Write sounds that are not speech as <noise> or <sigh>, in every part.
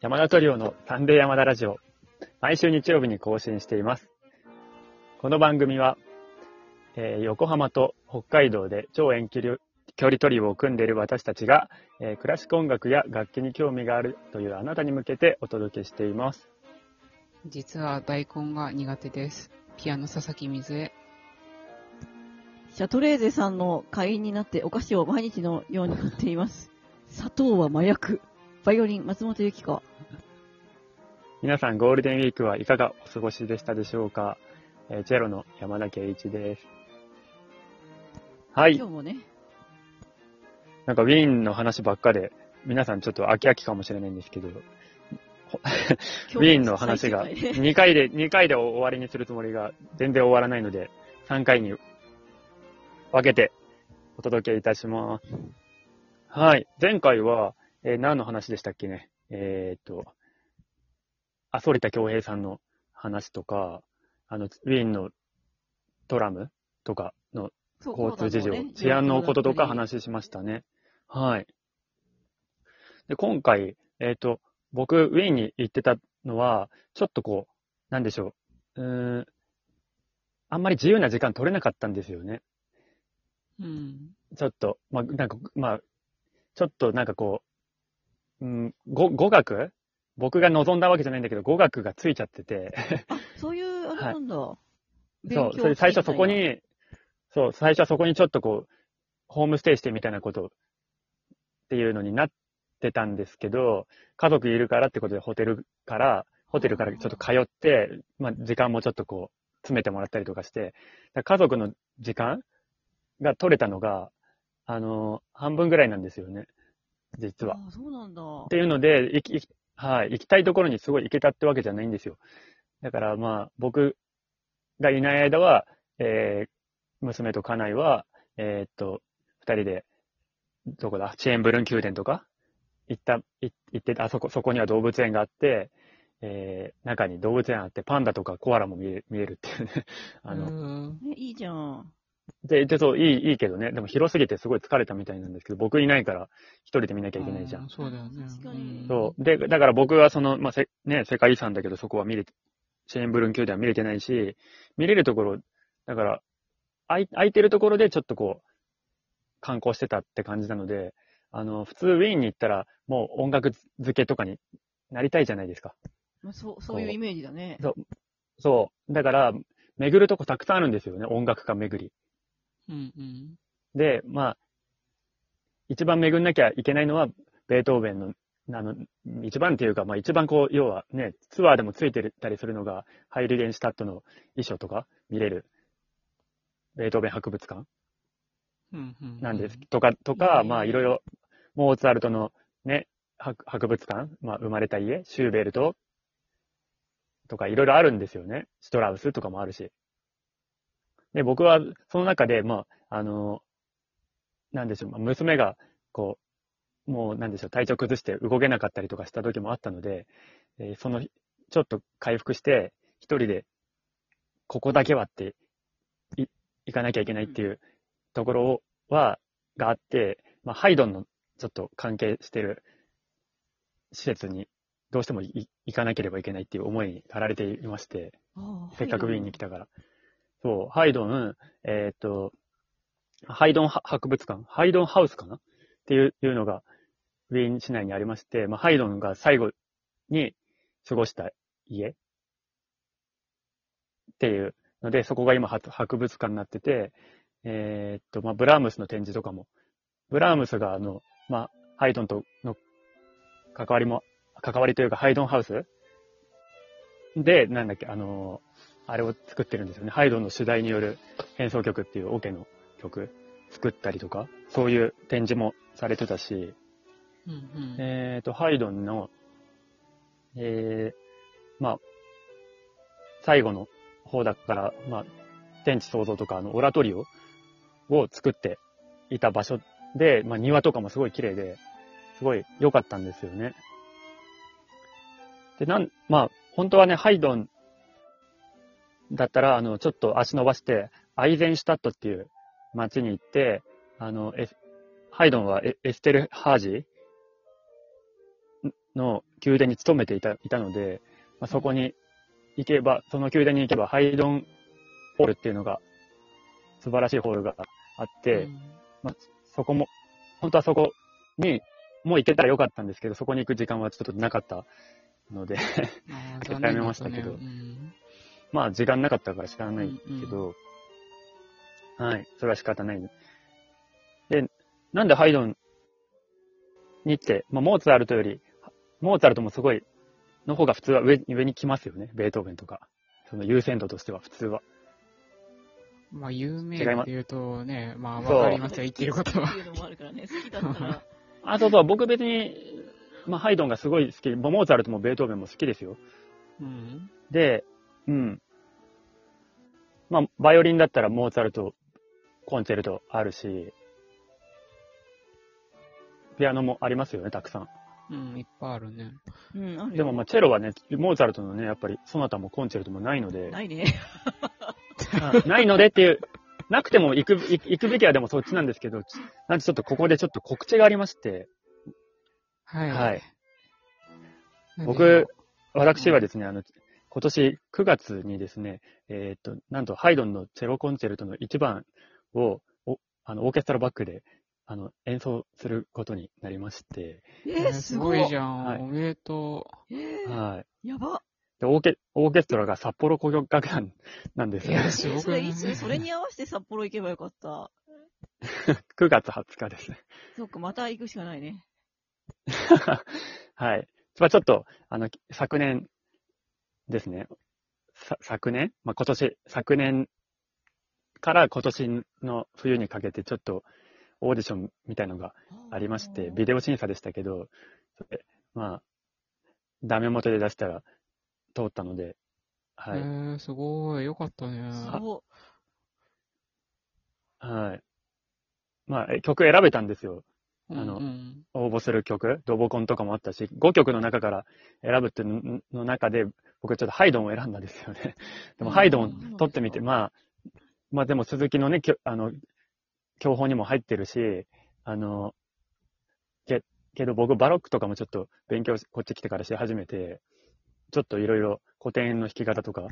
山田トリオのサンデー山田ラジオ。毎週日曜日に更新しています。この番組は、えー横浜と北海道で超遠距離距離トリオを組んでいる私たちが、えークラシック音楽や楽器に興味があるというあなたに向けてお届けしています。実は大根が苦手です。ピアノ佐々木水江。シャトレーゼさんの会員になってお菓子を毎日のように買っています。砂糖は麻薬。バイオリン、松本由紀子。皆さんゴールデンウィークはいかがお過ごしでしたでしょうか、えーチェロの山田圭一です。はい今。日もね、なんかウィーンの話ばっかで、皆さんちょっと飽き飽きかもしれないんですけど、今ウィーンの話が最終回で2回で、2回で終わりにするつもりが全然終わらないので、3回に分けてお届けいたします。はい。前回は、えー何の話でしたっけね？えーっと、あ、反田恭平さんの話とか、あの、ウィーンのトラムとかの交通事情、ね治安のこととか話しましたね。はい。で、今回、えっ、と、僕、ウィーンに行ってたのは、ちょっとこう、なんでしょう。うーん、あんまり自由な時間取れなかったんですよね。うん。ちょっと、まあ、なんか、まあ、ちょっとなんかこう、うん、語語学？僕が望んだわけじゃないんだけど、語学がついちゃってて、あ、そういう、あれなんだ。そう、それ最初そこに、そう、最初はそこにちょっとこう、ホームステイしてみたいなこと。っていうのになってたんですけど、家族いるからってことでホテルから、ホテルからちょっと通って、まあ時間もちょっとこう、詰めてもらったりとかして、家族の時間が取れたのが、あの、半分ぐらいなんですよね。実は。あ、そうなんだ。っていうので、行き、はい、行きたいところにすごい行けたってわけじゃないんですよ。だからまあ、僕がいない間は、えー、娘と家内は、えーっと、二人で、どこだ、チェーンブルン宮殿とか、行った、い行って、あそこ、そこには動物園があって、えー、中に動物園あって、パンダとかコアラも見え見えるっていうね。<laughs> あの、の、ね、いいじゃん。で、で、そう、いい、いいけどね。でも広すぎてすごい疲れたみたいなんですけど、僕いないから一人で見なきゃいけないじゃん。そうだよね。確かにそう。で、だから僕はその、まあ、せ、ね、世界遺産だけどそこは見れて、チェーンブルン宮殿は見れてないし、見れるところ、だから、空い空いてるところでちょっとこう、観光してたって感じなので、あの、普通ウィーンに行ったら、もう音楽漬けとかになりたいじゃないですか。まあ、そう、そういうイメージだね。そう。だから、巡るとこたくさんあるんですよね、音楽家巡り。うんうん。で、まあ、一番巡んなきゃいけないのは、ベートーベンの、あの、一番っていうか、まあ一番こう、要はね、ツアーでもついてたりするのが、ハイリゲンシュタットの衣装とか見れる、ベートーベン博物館うんうん。なんです。とか、とか、まあいろいろ、モーツァルトのね、博博物館、まあ生まれた家、シューベルトとかいろいろあるんですよね。シュトラウスとかもあるし。で、僕はその中で、まあ、あの、なんでしょう、まあ娘が、こう、もうなんでしょう、体調崩して動けなかったりとかした時もあったので、えーその、ちょっと回復して、一人で、ここだけはって、い、行かなきゃいけないっていうところは、があって、まあ、ハイドンのちょっと関係してる施設にどうしてもい行かなければいけないっていう思いに駆られていまして、せっかくウィーンに来たから。そう、ハイドン、えーっと、ハイドン博物館、ハイドンハウスかな？っていういうのがウィーン市内にありまして、まあ、ハイドンが最後に過ごした家。っていうので、そこが今博物館になってて、えーっと、まあ、ブラームスの展示とかも、ブラームスがあの、まあ、ハイドンとの関わりも、関わりというか、ハイドンハウスで、なんだっけ、あのあれを作ってるんですよね。ハイドンの主題による変奏曲っていうオケの曲作ったりとか、そういう展示もされてたし、うんうん。えっ、と、ハイドンの、えー、まあ、最後の方だから、まあ、天地創造とか、あの、オラトリオを作っていた場所で、まあ、庭とかもすごい綺麗で、すごい良かったんですよね。で、なん、まあ、本当はね、ハイドンだったら、あの、ちょっと足伸ばして、アイゼンシュタットっていう街に行って、あの、エハイドンはエエステル・ハージの宮殿に勤めていたいたので、まあ、そこに行けば、その宮殿に行けば、ハイドンホールっていうのが、素晴らしいホールがあって、うん。そこも、本当はそこに、もう行けたらよかったんですけど、そこに行く時間はちょっとなかったので、あーや残念だったねめましたけどうんまあ時間なかったから知らないけど、はい、それは仕方ない。で、なんでハイドンに行って、まあモーツァルトより、モーツァルトもすごい、の方が普通は上上に来ますよね、ベートーベンとか。その優先度としては普通は。まあ、有名って言うとね、まあ、わかりますよ、言ってることはっ。ていうのもあるからね、好きだったら。あ、そうそう、僕別に、まあハイドンがすごい好き、モーツァルトもベートーベンも好きですよ。うん。で、うん。まあ、バイオリンだったらモーツァルト、コンチェルトあるし、ピアノもありますよね、たくさん。うん、いっぱいあるね。うん、あるよでもまあ、チェロはね、モーツァルトのね、やっぱり、ソナタもコンチェルトもないので、ないね。あ <laughs> ないのでっていう、なくても行く、行行くべきはでもそっちなんですけど、ちなんでちょっとここでちょっと告知がありまして、はい。はい。僕、私はですね、あの、今年9月にですね、えーっと、なんとハイドンのチェロコンチェルトの1番を、おあの、オーケストラバックで、あの、演奏することになりまして、えー、えーすごい。じゃん。はいおめでとえー、はい。やば。で、オーケ、オーケストラが札幌交響楽団なんですう。いよ。や、すごくない？それいつ、それに合わせて札幌行けばよかった。<laughs> 9月20日ですね。そっか、また行くしかないね。<laughs> はい。まあちょっと、あの、昨年ですね。さ昨年？まあ、今年、昨年から今年の冬にかけてちょっとオーディションみたいのがありまして、ビデオ審査でしたけど、まあ、ダメ元で出したら通ったので、はい。えー、すごい。よかったね。そはい。まあ、え曲選べたんですよ。あのうんうん応募する曲。ドボコンとかもあったし、5曲の中から選ぶっていうのの中で、僕ちょっとハイドンを選んだんですよね。<laughs> でもうんハイドン取ってみて、まあ、まあでも鈴木のね、あの、教本にも入ってるし、あの、け、けど僕バロックとかもちょっと勉強しこっち来てからし始めて、ちょっといろいろ古典の弾き方とか、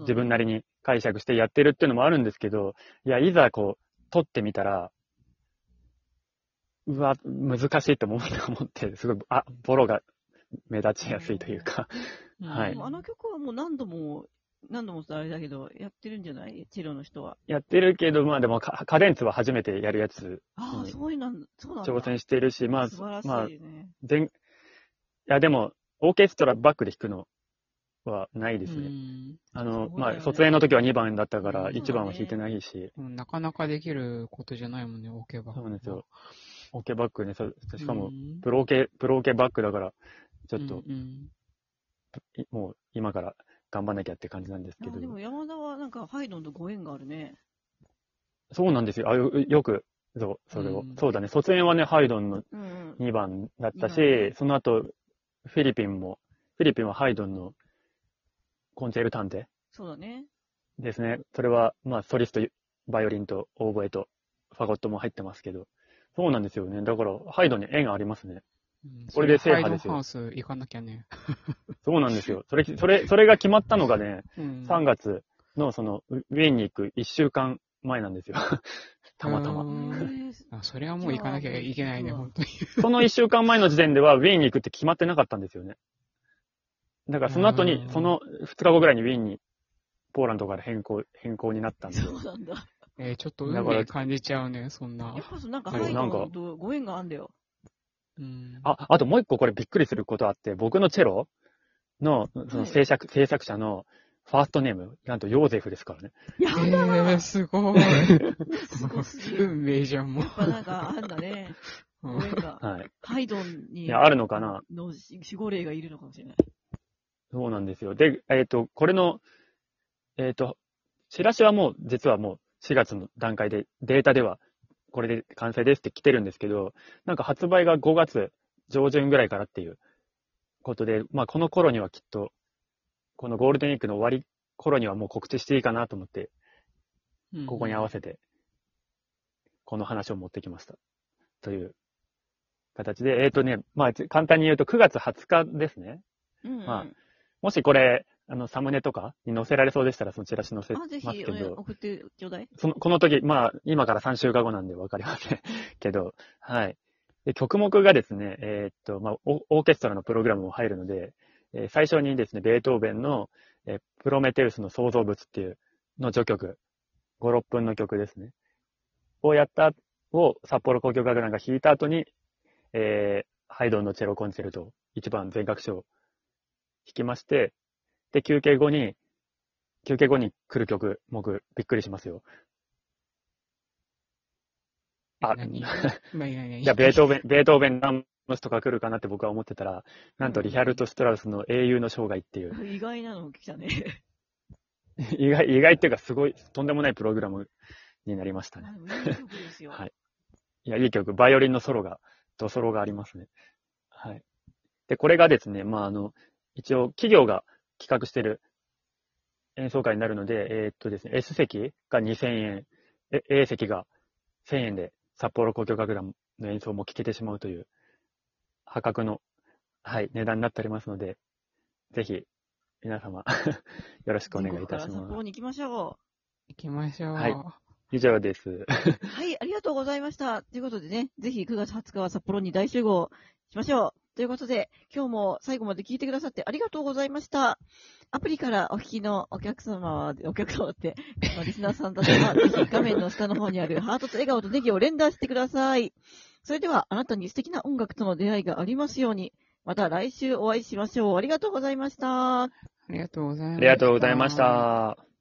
自分なりに解釈してやってるっていうのもあるんですけど、いや、いざこう、取ってみたら、うわ、難しいと思って思って、すごい、あ、ボロが目立ちやすいというか、うんはいでもあの曲はもう何度も、何度もあれだけど、やってるんじゃない？チェロの人は。やってるけど、まあでもカ、カデンツは初めてやるやつ、ああ、うんそういうなんそうなんだ。挑戦してるし、まあ、素晴らしまあ、いね。全、いや、でも、オーケストラバックで弾くのはないですね。うんあの、ねまあ、卒園の時は2番だったから、うん1番は弾いてないし、うんなかなかできることじゃないもんね、オケバ。そうなんですよ。オーケーバックね、そしかもう、んプロオケ、プロオケバックだから、ちょっと、うんうんいもう今から頑張んなきゃって感じなんですけどあで。も山田はなんかハイドンとご縁があるね。そうなんですよ。あよよく、そう、それを。うんそうだね。卒園はね、ハイドンのうんうん。2番だったし、二番その後、フィリピンも、フィリピンはハイドンのコンチェルタンテそうだね。ですね。それは、まあ、ソリスト、バイオリンとオーボエとファゴットも入ってますけど。そうなんですよね。だから、ハイドンに縁がありますね。うんこれで制覇ですよハウス行かなきゃね。<laughs> そうなんですよ。それ、それ、それが決まったのがね、うん3月のその、ウウィーンに行く1週間前なんですよ。<laughs> たまたま。あそれはもう行かなきゃいけないね、<laughs> 本当に。その1週間前の時点ではウィーンに行くって決まってなかったんですよね。だからその後にう、んその2日後ぐらいにウィーンに、ポーランドから変更、変更になったんで。そうなんだ。えーちょっと運命感じちゃうね、そんなやっ。ぱそうなんかそうハイなんかドンとご縁があんだよ。うんあ、あともう一個これびっくりすることあって、僕のチェロの、その制作、制作者のファーストネーム、なんとヨーゼフですからね。やえだー、すごい。すごすぎる。運命じゃん、もうやっぱなんかあんだね。うんご縁が。<laughs> はい。ハイドンに。いやあるのかなの守護霊がいるのかもしれない。そうなんですよ。で、えっ、と、これの、えっ、と、チラシはもう、実はもう4月の段階で、データでは、これで完成ですって来てるんですけど、なんか発売が5月上旬ぐらいからっていうことで、まあこの頃にはきっと、このゴールデンウィークの終わり頃にはもう告知していいかなと思って、ここに合わせて、この話を持ってきました。という形で、えっ、とね、まあ、簡単に言うと9月20日ですね。うんうん。まあもしこれ、あの、サムネとかに載せられそうでしたら、そのチラシ載せあ、ますぜひ、けど、送ってちょうだい。その、この時、まあ、今から3週間後なんでわかりません <laughs> けど、はい。で、曲目がですね、えーっと、まあオ、オーケストラのプログラムも入るので、えー最初にですね、ベートーベンの、えープロメテウスの創造物っていうの序曲、5、6分の曲ですね。をやった、を札幌交響楽団が弾いた後に、えーハイドンのチェロコンチェルト、一番全楽章弾きまして、で、休憩後に、休憩後に来る曲、僕、びっくりしますよ。あ、何？<laughs> いやベートーベン、ベートーベン、ラムスとか来るかなって僕は思ってたら、なんとリヒャルト・ストラウスの英雄の生涯っていう、意外なの来たね。<laughs> 意外、意外っていうかすごい、とんでもないプログラムになりましたね。いい。<laughs> はい。いや、いい曲、バイオリンのソロが、とソロがありますね。はい。で、これがですね、まあ、あの、一応、企業が企画してる演奏会になるので、えーっとですね、S 席が2000円、え A 席が1000円で、札幌交響楽団の演奏も聴けてしまうという、破格の、はい、値段になっておりますので、ぜひ、皆様、<laughs> よろしくお願いいたします。幌に行きましょ行きましょう。はい以上です。う。はい、ありがとうございました。ということでね、ぜひ9月20日は札幌に大集合しましょう。ということで、今日も最後まで聞いてくださってありがとうございました。アプリからお聞きのお客様は、お客様って、まあリスナーさんたちは、ぜ <laughs> ひ画面の下の方にあるハートと笑顔とネギを連打してください。それでは、あなたに素敵な音楽との出会いがありますように、また来週お会いしましょう。ありがとうございました。ありがとうございました。ありがとうございました。